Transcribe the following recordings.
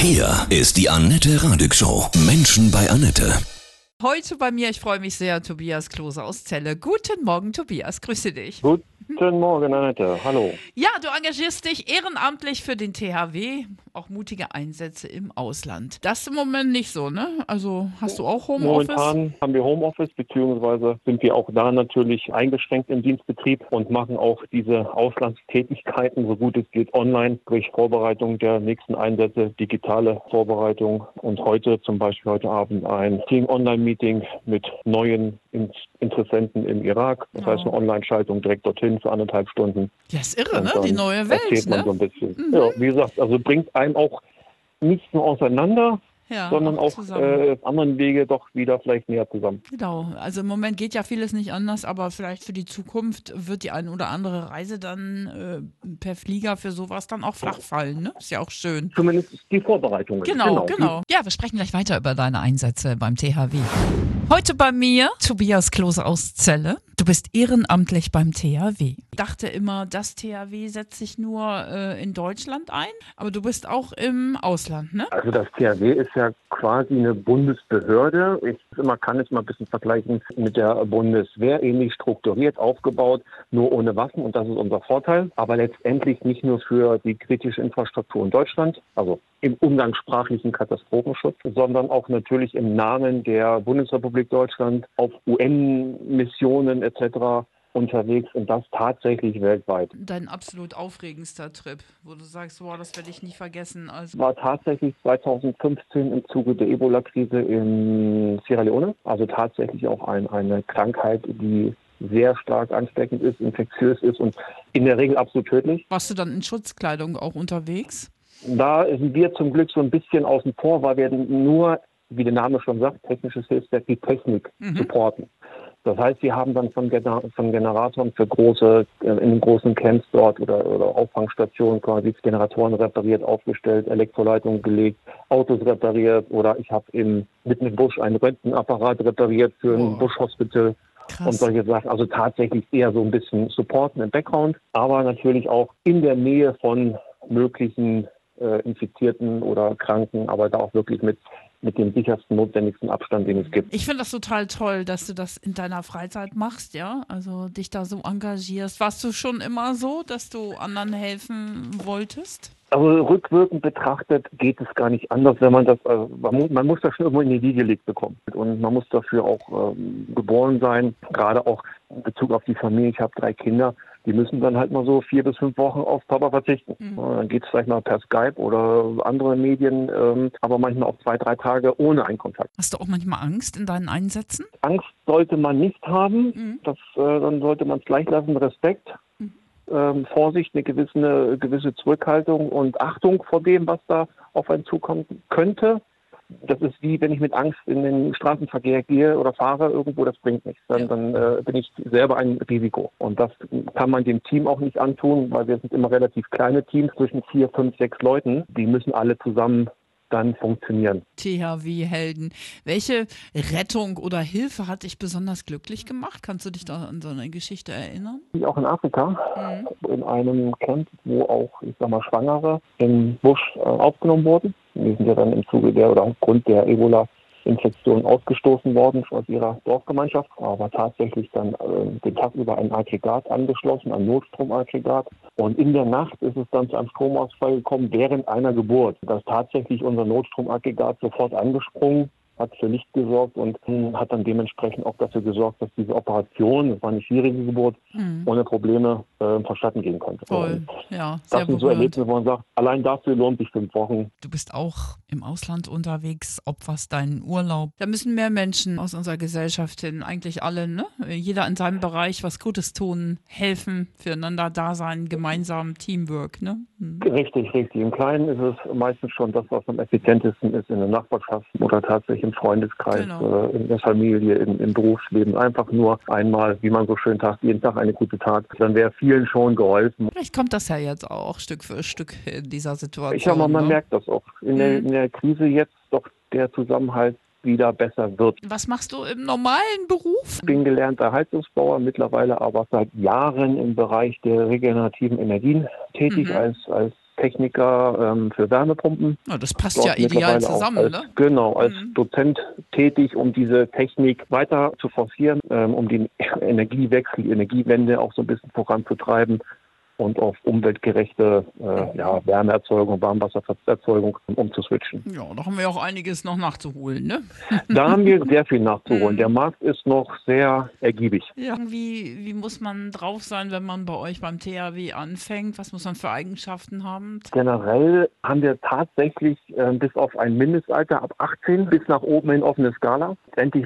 Hier ist die Annette Radig Show. Menschen bei Annette. Heute bei mir, ich freue mich sehr, Tobias Klose aus Celle. Guten Morgen, Tobias, grüße dich. Guten Morgen, Annette. Hallo. Ja, du engagierst dich ehrenamtlich für den THW, auch mutige Einsätze im Ausland. Das im Moment nicht so, ne? Also hast du auch Homeoffice? Momentan haben wir Homeoffice, beziehungsweise sind wir auch da natürlich eingeschränkt im Dienstbetrieb und machen auch diese Auslandstätigkeiten, so gut es geht, online durch Vorbereitung der nächsten Einsätze, digitale Vorbereitung und heute zum Beispiel heute Abend ein Team-Online-Meeting mit neuen Interessenten im Irak. Das heißt eine Online-Schaltung direkt dorthin für anderthalb Stunden. Ja, ist irre, ne? Die neue Welt, erzählt man ne? so ein bisschen. Ja, wie gesagt, also bringt einem auch nicht nur auseinander, Ja, sondern auch zusammen. äh, auf anderen Wege doch wieder vielleicht näher zusammen. Genau, also im Moment geht ja vieles nicht anders, aber vielleicht für die Zukunft wird die eine oder andere Reise dann äh, per Flieger für sowas dann auch flach fallen, ne? Ist ja auch schön. Zumindest die Vorbereitungen. Genau, genau. Ja, wir sprechen gleich weiter über deine Einsätze beim THW. Heute bei mir Tobias Klose aus Celle. Du bist ehrenamtlich beim THW. Ich dachte immer, das THW setzt sich nur äh, in Deutschland ein, aber du bist auch im Ausland, ne? Also das THW ist ja quasi eine Bundesbehörde. Ich man kann es mal ein bisschen vergleichen mit der Bundeswehr, ähnlich strukturiert, aufgebaut, nur ohne Waffen und das ist unser Vorteil. Aber letztendlich nicht nur für die kritische Infrastruktur in Deutschland, also im umgangssprachlichen Katastrophenschutz, sondern auch natürlich im Namen der Bundesrepublik Deutschland auf UN-Missionen etc. unterwegs und das tatsächlich weltweit. Dein absolut aufregendster Trip, wo du sagst, boah, das werde ich nie vergessen. Also war tatsächlich 2015 im Zuge der Ebola-Krise in Sierra Leone. Also tatsächlich auch ein, eine Krankheit, die sehr stark ansteckend ist, infektiös ist und in der Regel absolut tödlich. warst du dann in Schutzkleidung auch unterwegs? Da sind wir zum Glück so ein bisschen außen vor, weil wir nur, wie der Name schon sagt, technisches Hilfswerk, die Technik supporten. Das heißt, wir haben dann von, Gener von Generatoren für große, äh, in den großen Camps dort oder, oder Auffangstationen quasi Generatoren repariert, aufgestellt, Elektroleitungen gelegt, Autos repariert oder ich habe im mitten im Busch einen Röntgenapparat repariert für ein Oh. Buschhospital und Krass. solche Sachen. Also tatsächlich eher so ein bisschen supporten im Background, aber natürlich auch in der Nähe von möglichen äh, Infizierten oder Kranken, aber da auch wirklich mit, mit dem sichersten, notwendigsten Abstand, den es gibt. Ich finde das total toll, dass du das in deiner Freizeit machst, ja. Also dich da so engagierst. Warst du schon immer so, dass du anderen helfen wolltest? Also rückwirkend betrachtet geht es gar nicht anders, wenn man das, äh, man, muss, man muss das schon irgendwo in die Wiege gelegt bekommen. Und man muss dafür auch ähm, geboren sein, gerade auch in Bezug auf die Familie. Ich habe drei Kinder, die müssen dann halt mal so vier bis fünf Wochen auf Papa verzichten. Ja, Dann geht es vielleicht mal per Skype oder andere Medien, ähm, aber manchmal auch zwei, drei Tage ohne einen Kontakt. Hast du auch manchmal Angst in deinen Einsätzen? Angst sollte man nicht haben, Mhm. das, äh, dann sollte man es gleich lassen, Respekt. Ähm, Vorsicht, eine gewisse, eine gewisse Zurückhaltung und Achtung vor dem, was da auf einen zukommen könnte. Das ist wie, wenn ich mit Angst in den Straßenverkehr gehe oder fahre irgendwo, das bringt nichts. Dann, dann äh, bin ich selber ein Risiko. Und das kann man dem Team auch nicht antun, weil wir sind immer relativ kleine Teams zwischen vier, fünf, sechs Leuten. Die müssen alle zusammen dann funktionieren. THW-Helden. Welche Rettung oder Hilfe hat dich besonders glücklich gemacht? Kannst du dich da an so eine Geschichte erinnern? wie auch in Afrika, in einem Camp, wo auch, ich sag mal, Schwangere im Busch äh, aufgenommen wurden. Die sind ja dann im Zuge der oder aufgrund der Ebola-Infektion ausgestoßen worden aus ihrer Dorfgemeinschaft, aber tatsächlich dann äh, den Tag über ein Aggregat angeschlossen, ein Notstromaggregat. Und in der Nacht ist es dann zu einem Stromausfall gekommen während einer Geburt. Da ist tatsächlich unser Notstromaggregat sofort angesprungen hat für Licht gesorgt und hat dann dementsprechend auch dafür gesorgt, dass diese Operation, das war eine schwierige Geburt, ohne Probleme äh, vonstatten gehen konnte. Toll. Und Ja, sehr Das sind so. Erlebnisse, wo man sagt, allein dafür lohnt sich fünf Wochen. Du bist auch im Ausland unterwegs, opferst deinen Urlaub. Da müssen mehr Menschen aus unserer Gesellschaft hin, eigentlich alle, ne? Jeder in seinem Bereich was Gutes tun, helfen, füreinander da sein, gemeinsam Teamwork, ne? Hm. Richtig, richtig. Im Kleinen ist es meistens schon das, was am effizientesten ist in der Nachbarschaft oder tatsächlich im Freundeskreis, Genau. äh, in der Familie, im, im Berufsleben. Einfach nur einmal, wie man so schön sagt, jeden Tag eine gute Tat. Dann wäre vielen schon geholfen. Vielleicht kommt das ja jetzt auch Stück für Stück in dieser Situation. Ich mal, man ne? merkt das auch in, der, Mhm. in der Krise jetzt doch der Zusammenhalt wieder besser wird. Was machst du im normalen Beruf? Ich bin gelernter Heizungsbauer, mittlerweile aber seit Jahren im Bereich der regenerativen Energien tätig Mhm. als, als Techniker ähm, für Wärmepumpen. Ja, das passt ja ideal zusammen, als, ne? Genau, als Mhm. Dozent tätig, um diese Technik weiter zu forcieren, ähm, um den Energiewechsel, die Energiewende auch so ein bisschen voranzutreiben und auf umweltgerechte äh, ja, Wärmeerzeugung, Warmwassererzeugung umzuswitchen. Ja, da haben wir auch einiges noch nachzuholen, ne? Da haben wir sehr viel nachzuholen. Mhm. Der Markt ist noch sehr ergiebig. Ja. Wie, wie muss man drauf sein, wenn man bei euch beim THW anfängt? Was muss man für Eigenschaften haben? Generell haben wir tatsächlich äh, bis auf ein Mindestalter ab 18 bis nach oben hin offene Skala.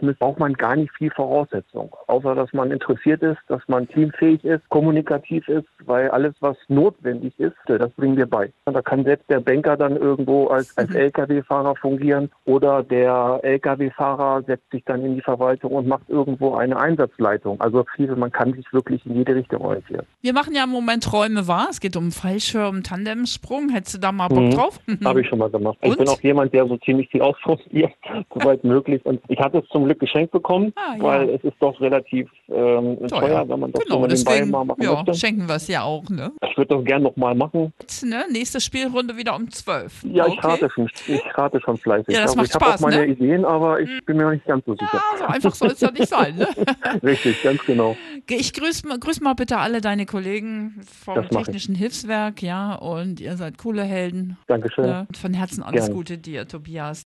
Muss- braucht man gar nicht viel Voraussetzung, außer dass man interessiert ist, dass man teamfähig ist, kommunikativ ist, weil alles, was notwendig ist, äh, das bringen wir bei. Und da kann selbst der Banker dann irgendwo als, als Lkw-Fahrer fungieren oder der Lkw-Fahrer setzt sich dann in die Verwaltung und macht irgendwo eine Einsatzleitung. Also man kann sich wirklich in jede Richtung orientieren. Wir machen ja im Moment Räume wahr. Es geht um Fallschirm, Tandemsprung. Hättest du da mal Bock Mhm. drauf? Habe ich schon mal gemacht. Ich Und? bin auch jemand, der so ziemlich viel ausprobiert, soweit möglich. Und ich hatte es zum Glück geschenkt bekommen, Ah, ja. weil es ist doch relativ ähm, teuer, wenn man das so Genau, nebenbei deswegen mal machen ja, möchte. schenken wir es ja auch, ne? Ich würde das gerne nochmal machen. Jetzt, ne? Nächste Spielrunde wieder um 12. Ja, ich okay. rate schon, ich rate schon fleißig. Ja, das also macht ich habe auch meine ne? Ideen, aber ich bin mir noch nicht ganz so sicher. Ja, so einfach soll es ja nicht sein, ne? Richtig, ganz genau. Ich grüße mal, grüß mal bitte alle deine Kollegen vom mach ich. Technischen Hilfswerk, ja, und ihr seid coole Helden. Dankeschön. Ne? Von Herzen alles Gerne. Gute dir, Tobias.